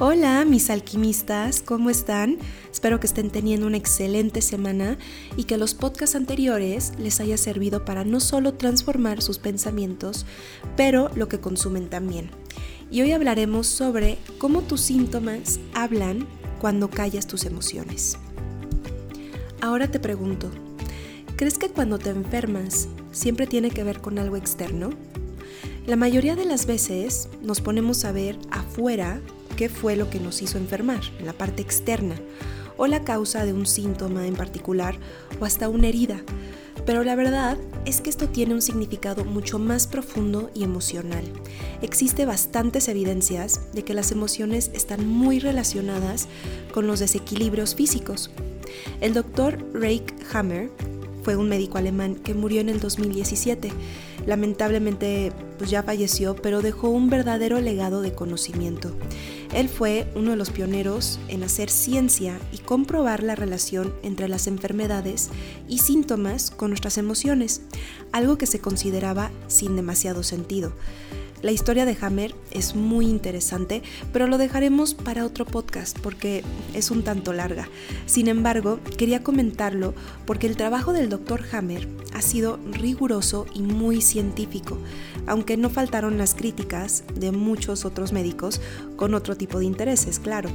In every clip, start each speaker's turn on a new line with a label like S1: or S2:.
S1: Hola, mis alquimistas, ¿cómo están? Espero que estén teniendo una excelente semana y que los podcasts anteriores les haya servido para no solo transformar sus pensamientos, pero lo que consumen también. Y hoy hablaremos sobre cómo tus síntomas hablan cuando callas tus emociones. Ahora te pregunto, ¿crees que cuando te enfermas siempre tiene que ver con algo externo? La mayoría de las veces nos ponemos a ver afuera qué fue lo que nos hizo enfermar, la parte externa, o la causa de un síntoma en particular, o hasta una herida. Pero la verdad es que esto tiene un significado mucho más profundo y emocional. Existe bastantes evidencias de que las emociones están muy relacionadas con los desequilibrios físicos. El doctor Rake Hammer fue un médico alemán que murió en el 2017. Lamentablemente pues ya falleció, pero dejó un verdadero legado de conocimiento. Él fue uno de los pioneros en hacer ciencia y comprobar la relación entre las enfermedades y síntomas con nuestras emociones, algo que se consideraba sin demasiado sentido. La historia de Hammer es muy interesante, pero lo dejaremos para otro podcast porque es un tanto larga. Sin embargo, quería comentarlo porque el trabajo del Dr. Hammer ha sido riguroso y muy científico, aunque no faltaron las críticas de muchos otros médicos con otro tipo de intereses, claro.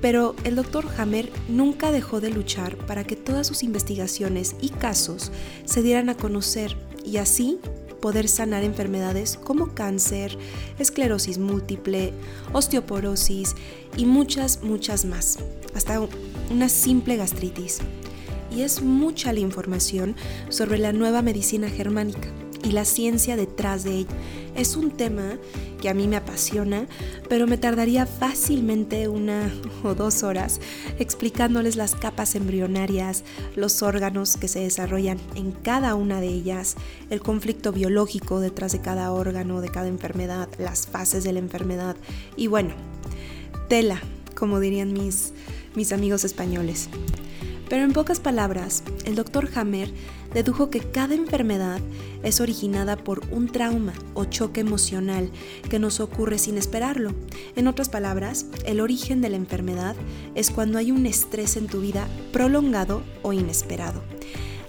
S1: Pero el Dr. Hammer nunca dejó de luchar para que todas sus investigaciones y casos se dieran a conocer y así poder sanar enfermedades como cáncer, esclerosis múltiple, osteoporosis y muchas, muchas más, hasta una simple gastritis. Y es mucha la información sobre la nueva medicina germánica y la ciencia detrás de ella. Es un tema que a mí me apasiona, pero me tardaría fácilmente una o dos horas explicándoles las capas embrionarias, los órganos que se desarrollan en cada una de ellas, el conflicto biológico detrás de cada órgano, de cada enfermedad, las fases de la enfermedad y bueno, tela, como dirían mis, mis amigos españoles. Pero en pocas palabras, el doctor Hammer dedujo que cada enfermedad es originada por un trauma o choque emocional que nos ocurre sin esperarlo. En otras palabras, el origen de la enfermedad es cuando hay un estrés en tu vida prolongado o inesperado.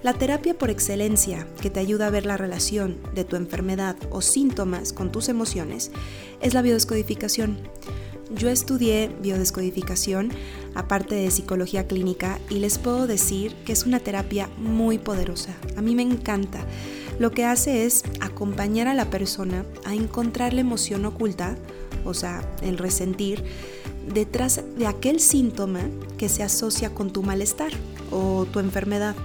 S1: La terapia por excelencia que te ayuda a ver la relación de tu enfermedad o síntomas con tus emociones es la biodescodificación. Yo estudié biodescodificación, aparte de psicología clínica, y les puedo decir que es una terapia muy poderosa. A mí me encanta. Lo que hace es acompañar a la persona a encontrar la emoción oculta, o sea, el resentir, detrás de aquel síntoma que se asocia con tu malestar o tu enfermedad.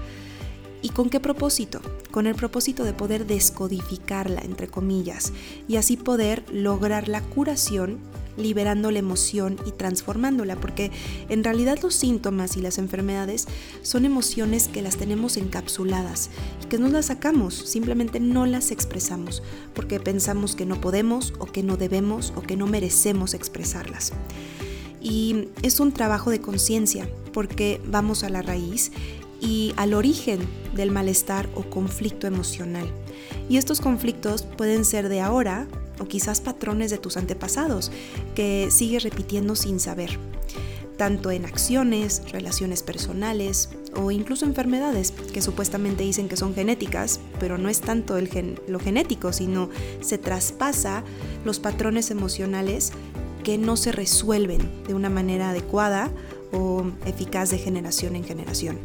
S1: ¿Y con qué propósito? Con el propósito de poder descodificarla, entre comillas, y así poder lograr la curación liberando la emoción y transformándola, porque en realidad los síntomas y las enfermedades son emociones que las tenemos encapsuladas y que no las sacamos, simplemente no las expresamos, porque pensamos que no podemos o que no debemos o que no merecemos expresarlas. Y es un trabajo de conciencia, porque vamos a la raíz y al origen del malestar o conflicto emocional. Y estos conflictos pueden ser de ahora o quizás patrones de tus antepasados que sigues repitiendo sin saber, tanto en acciones, relaciones personales o incluso enfermedades que supuestamente dicen que son genéticas, pero no es tanto el lo genético, sino se traspasa los patrones emocionales que no se resuelven de una manera adecuada o eficaz de generación en generación.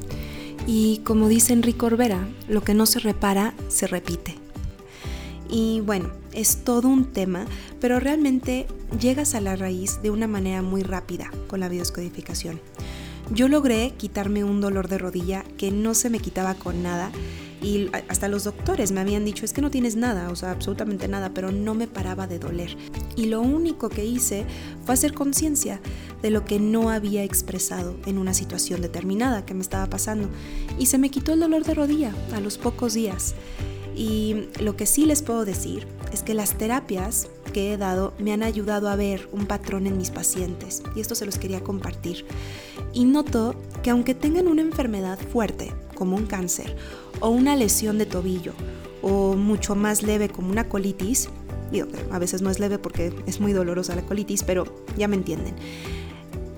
S1: Y como dice Enrique Orbera, lo que no se repara se repite. Y bueno, es todo un tema, pero realmente llegas a la raíz de una manera muy rápida con la bioscodificación. Yo logré quitarme un dolor de rodilla que no se me quitaba con nada y hasta los doctores me habían dicho es que no tienes nada, o sea, absolutamente nada, pero no me paraba de doler. Y lo único que hice fue hacer conciencia de lo que no había expresado en una situación determinada que me estaba pasando y se me quitó el dolor de rodilla a los pocos días. Y lo que sí les puedo decir es que las terapias que he dado me han ayudado a ver un patrón en mis pacientes y esto se los quería compartir. Y noto que aunque tengan una enfermedad fuerte, como un cáncer, o una lesión de tobillo, o mucho más leve como una colitis, digo, a veces no es leve porque es muy dolorosa la colitis, pero ya me entienden.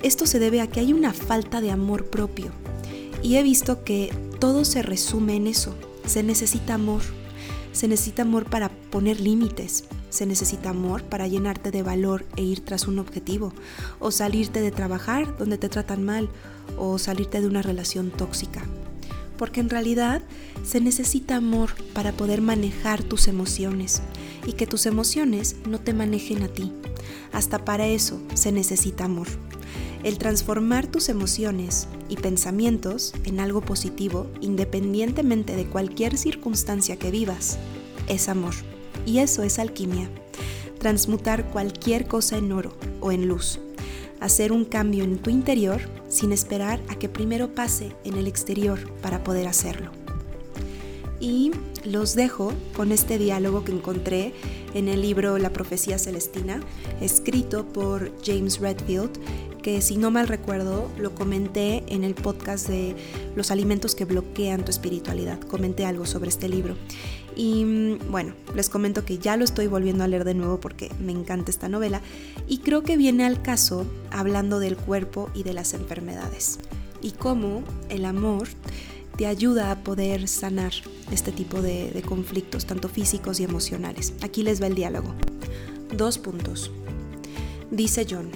S1: Esto se debe a que hay una falta de amor propio. Y he visto que todo se resume en eso. Se necesita amor, se necesita amor para poner límites, se necesita amor para llenarte de valor e ir tras un objetivo, o salirte de trabajar donde te tratan mal, o salirte de una relación tóxica. Porque en realidad se necesita amor para poder manejar tus emociones y que tus emociones no te manejen a ti. Hasta para eso se necesita amor. El transformar tus emociones y pensamientos en algo positivo, independientemente de cualquier circunstancia que vivas, es amor. Y eso es alquimia. Transmutar cualquier cosa en oro o en luz. Hacer un cambio en tu interior sin esperar a que primero pase en el exterior para poder hacerlo. Y los dejo con este diálogo que encontré en el libro La Profecía Celestina, escrito por James Redfield, que si no mal recuerdo lo comenté en el podcast de los alimentos que bloquean tu espiritualidad. Comenté algo sobre este libro. Y mm, bueno, les comento que ya lo estoy volviendo a leer de nuevo porque me encanta esta novela y creo que viene al caso hablando del cuerpo y de las enfermedades y cómo el amor te ayuda a poder sanar este tipo de, de conflictos, tanto físicos y emocionales. Aquí les va el diálogo. Dos puntos. Dice John,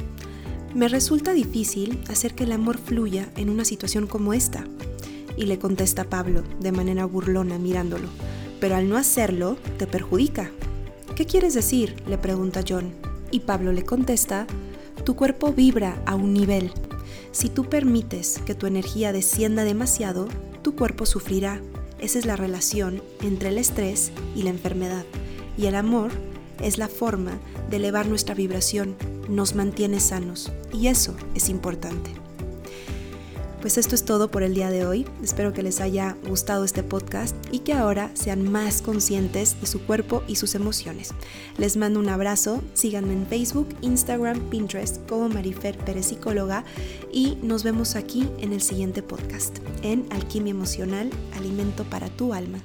S1: me resulta difícil hacer que el amor fluya en una situación como esta. Y le contesta Pablo, de manera burlona, mirándolo. Pero al no hacerlo, te perjudica. ¿Qué quieres decir? le pregunta John. Y Pablo le contesta, tu cuerpo vibra a un nivel. Si tú permites que tu energía descienda demasiado, tu cuerpo sufrirá. Esa es la relación entre el estrés y la enfermedad. Y el amor es la forma de elevar nuestra vibración, nos mantiene sanos y eso es importante. Pues esto es todo por el día de hoy. Espero que les haya gustado este podcast y que ahora sean más conscientes de su cuerpo y sus emociones. Les mando un abrazo, síganme en Facebook, Instagram, Pinterest como Marifer Pérez Psicóloga y nos vemos aquí en el siguiente podcast en Alquimia Emocional, Alimento para tu Alma.